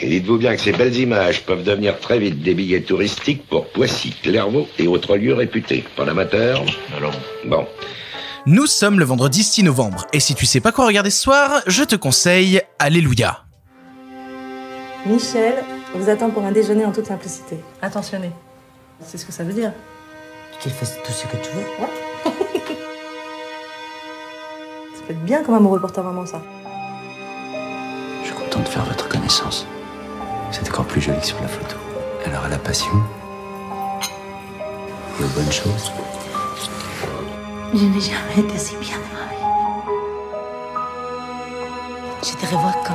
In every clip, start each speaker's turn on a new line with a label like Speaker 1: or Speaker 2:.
Speaker 1: Et dites-vous bien que ces belles images peuvent devenir très vite des billets touristiques pour Poissy, Clairvaux et autres lieux réputés. Pas l'amateur
Speaker 2: Alors,
Speaker 1: Bon.
Speaker 3: Nous sommes le vendredi 6 novembre, et si tu sais pas quoi regarder ce soir, je te conseille Alléluia.
Speaker 4: Michel vous attend pour un déjeuner en toute simplicité. Attentionné. C'est ce que ça veut dire.
Speaker 5: Qu'il fasse tout ce que tu veux.
Speaker 4: Ça peut être bien comme amoureux pour ta maman, ça.
Speaker 2: je suis content de faire votre connaissance. Encore plus jolie que sur la photo. Alors, à la passion et aux bonnes choses.
Speaker 5: Je n'ai jamais été si bien de ma vie. Te revois quand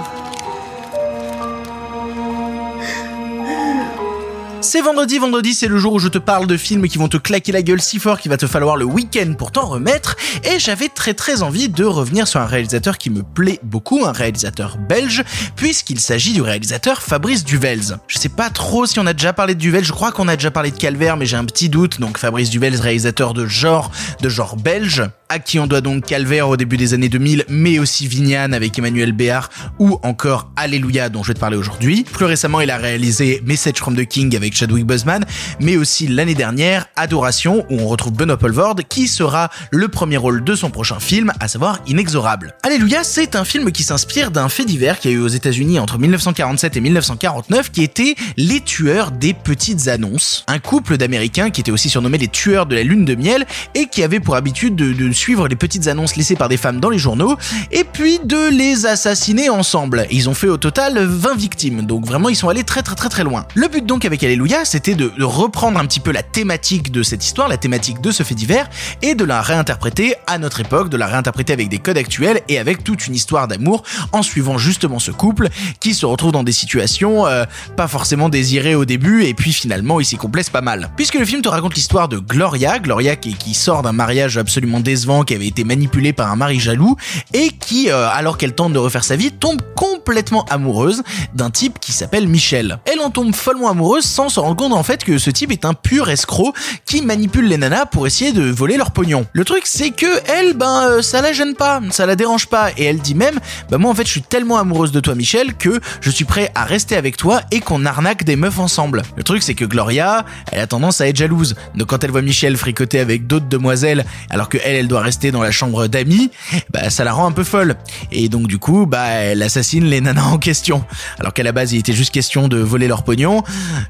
Speaker 3: C'est vendredi, vendredi c'est le jour où je te parle de films qui vont te claquer la gueule si fort qu'il va te falloir le week-end pour t'en remettre, et j'avais très très envie de revenir sur un réalisateur qui me plaît beaucoup, un réalisateur belge, puisqu'il s'agit du réalisateur Fabrice Duvels. Je sais pas trop si on a déjà parlé de Duvels, je crois qu'on a déjà parlé de Calvaire, mais j'ai un petit doute, donc Fabrice Duvels, réalisateur de genre, de genre belge, qui on doit donc Calvaire au début des années 2000, mais aussi Vignane avec Emmanuel Béard, ou encore Alléluia dont je vais te parler aujourd'hui. Plus récemment, il a réalisé Message from the King avec Chadwick Boseman, mais aussi l'année dernière Adoration où on retrouve Benoît Poelvoorde qui sera le premier rôle de son prochain film, à savoir Inexorable. Alléluia, c'est un film qui s'inspire d'un fait divers qui a eu aux États-Unis entre 1947 et 1949 qui était les tueurs des petites annonces. Un couple d'Américains qui était aussi surnommé les tueurs de la lune de miel et qui avait pour habitude de, de suivre les petites annonces laissées par des femmes dans les journaux et puis de les assassiner ensemble. Ils ont fait au total 20 victimes, donc vraiment ils sont allés très très très très loin. Le but donc avec Alléluia, c'était de, reprendre un petit peu la thématique de cette histoire, la thématique de ce fait divers, et de la réinterpréter à notre époque, de la réinterpréter avec des codes actuels et avec toute une histoire d'amour en suivant justement ce couple qui se retrouve dans des situations euh, pas forcément désirées au début et puis finalement il s'y complaise pas mal. Puisque le film te raconte l'histoire de Gloria, Gloria qui sort d'un mariage absolument décevant, qui avait été manipulé par un mari jaloux et qui, euh, alors qu'elle tente de refaire sa vie, tombe complètement amoureuse d'un type qui s'appelle Michel. Elle en tombe follement amoureuse sans se rendre compte en fait que ce type est un pur escroc qui manipule les nanas pour essayer de voler leur pognon. Le truc c'est que elle, ben euh, ça la gêne pas, ça la dérange pas et elle dit même, bah moi en fait je suis tellement amoureuse de toi Michel que je suis prêt à rester avec toi et qu'on arnaque des meufs ensemble. Le truc c'est que Gloria, elle a tendance à être jalouse. Donc quand elle voit Michel fricoter avec d'autres demoiselles alors que elle, elle doit rester dans la chambre d'amis, bah ça la rend un peu folle. Et donc du coup, bah elle assassine les nanas en question. Alors qu'à la base il était juste question de voler leur pognon,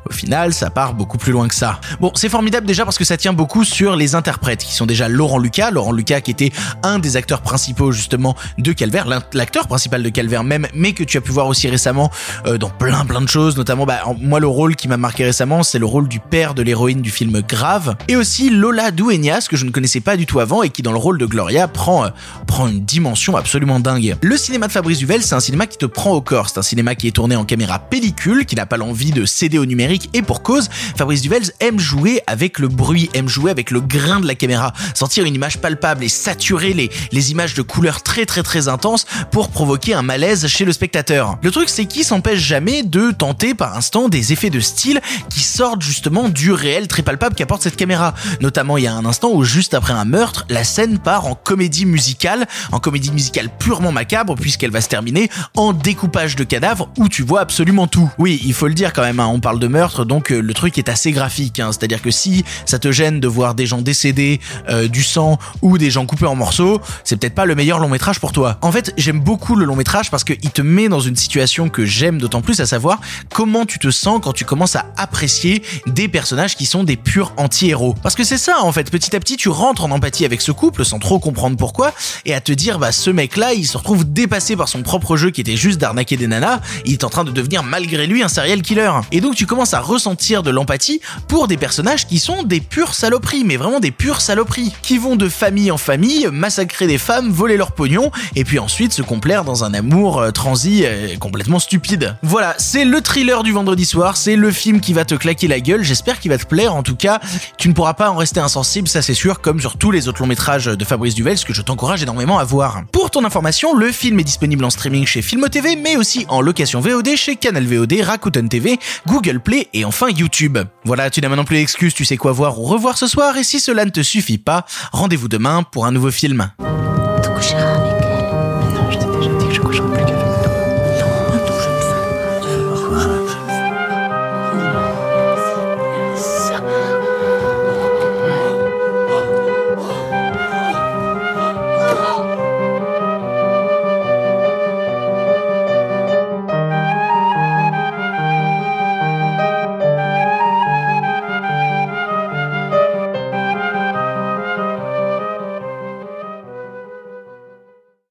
Speaker 3: au final ça part beaucoup plus loin que ça. Bon, c'est formidable déjà parce que ça tient beaucoup sur les interprètes qui sont déjà Laurent Lucas, Laurent Lucas qui était un des acteurs principaux justement de Calvaire, l'acteur principal de Calvaire même, mais que tu as pu voir aussi récemment euh, dans plein plein de choses, notamment bah, moi le rôle qui m'a marqué récemment, c'est le rôle du père de l'héroïne du film Grave, et aussi Lola Dueñas que je ne connaissais pas du tout avant et qui dans le rôle de Gloria prend euh, prend une dimension absolument dingue. Le cinéma de Fabrice Duvel, c'est un cinéma qui te prend au corps, c'est un cinéma qui est tourné en caméra pellicule, qui n'a pas l'envie de céder au numérique et pour cause, Fabrice Duvels aime jouer avec le bruit, aime jouer avec le grain de la caméra, sentir une image palpable et saturer les, les images de couleurs très très très intenses pour provoquer un malaise chez le spectateur. Le truc c'est qu'il s'empêche jamais de tenter par instant des effets de style qui sortent justement du réel très palpable qu'apporte cette caméra. Notamment il y a un instant où juste après un meurtre, la scène part en comédie musicale, en comédie musicale purement macabre puisqu'elle va se terminer en découpage de cadavres où tu vois absolument tout. Oui, il faut le dire quand même, hein, on parle de meurtre donc euh, le truc est assez graphique, hein, c'est-à-dire que si ça te gêne de voir des gens décédés, euh, du sang ou des gens coupés en morceaux, c'est peut-être pas le meilleur long métrage pour toi. En fait, j'aime beaucoup le long métrage parce qu'il te met dans une situation que j'aime d'autant plus, à savoir comment tu te sens quand tu commences à apprécier des personnages qui sont des purs anti-héros. Parce que c'est ça en fait, petit à petit tu rentres en empathie avec ce couple sans trop comprendre pourquoi et à te dire bah ce mec là il se retrouve dépassé par son propre jeu qui était juste d'arnaquer des nanas, il est en train de devenir malgré lui un serial killer. Et donc tu commences à ressentir de l'empathie pour des personnages qui sont des pures saloperies, mais vraiment des pures saloperies, qui vont de famille en famille massacrer des femmes, voler leur pognon et puis ensuite se complaire dans un amour euh, transi euh, complètement stupide. Voilà, c'est le thriller du vendredi soir, c'est le film qui va te claquer la gueule, j'espère qu'il va te plaire en tout cas, tu ne pourras pas en rester insensible, ça c'est sûr, comme sur tous les autres longs métrages de Fabrice Duvel, ce que je t'encourage énormément à voir. Pour ton information, le film est disponible en streaming chez Filmo Mais aussi en location VOD chez Canal VOD, Rakuten TV, Google Play et enfin YouTube. Voilà, tu n'as maintenant plus d'excuses, tu sais quoi voir ou revoir ce soir, et si cela ne te suffit pas, rendez-vous demain pour un nouveau film.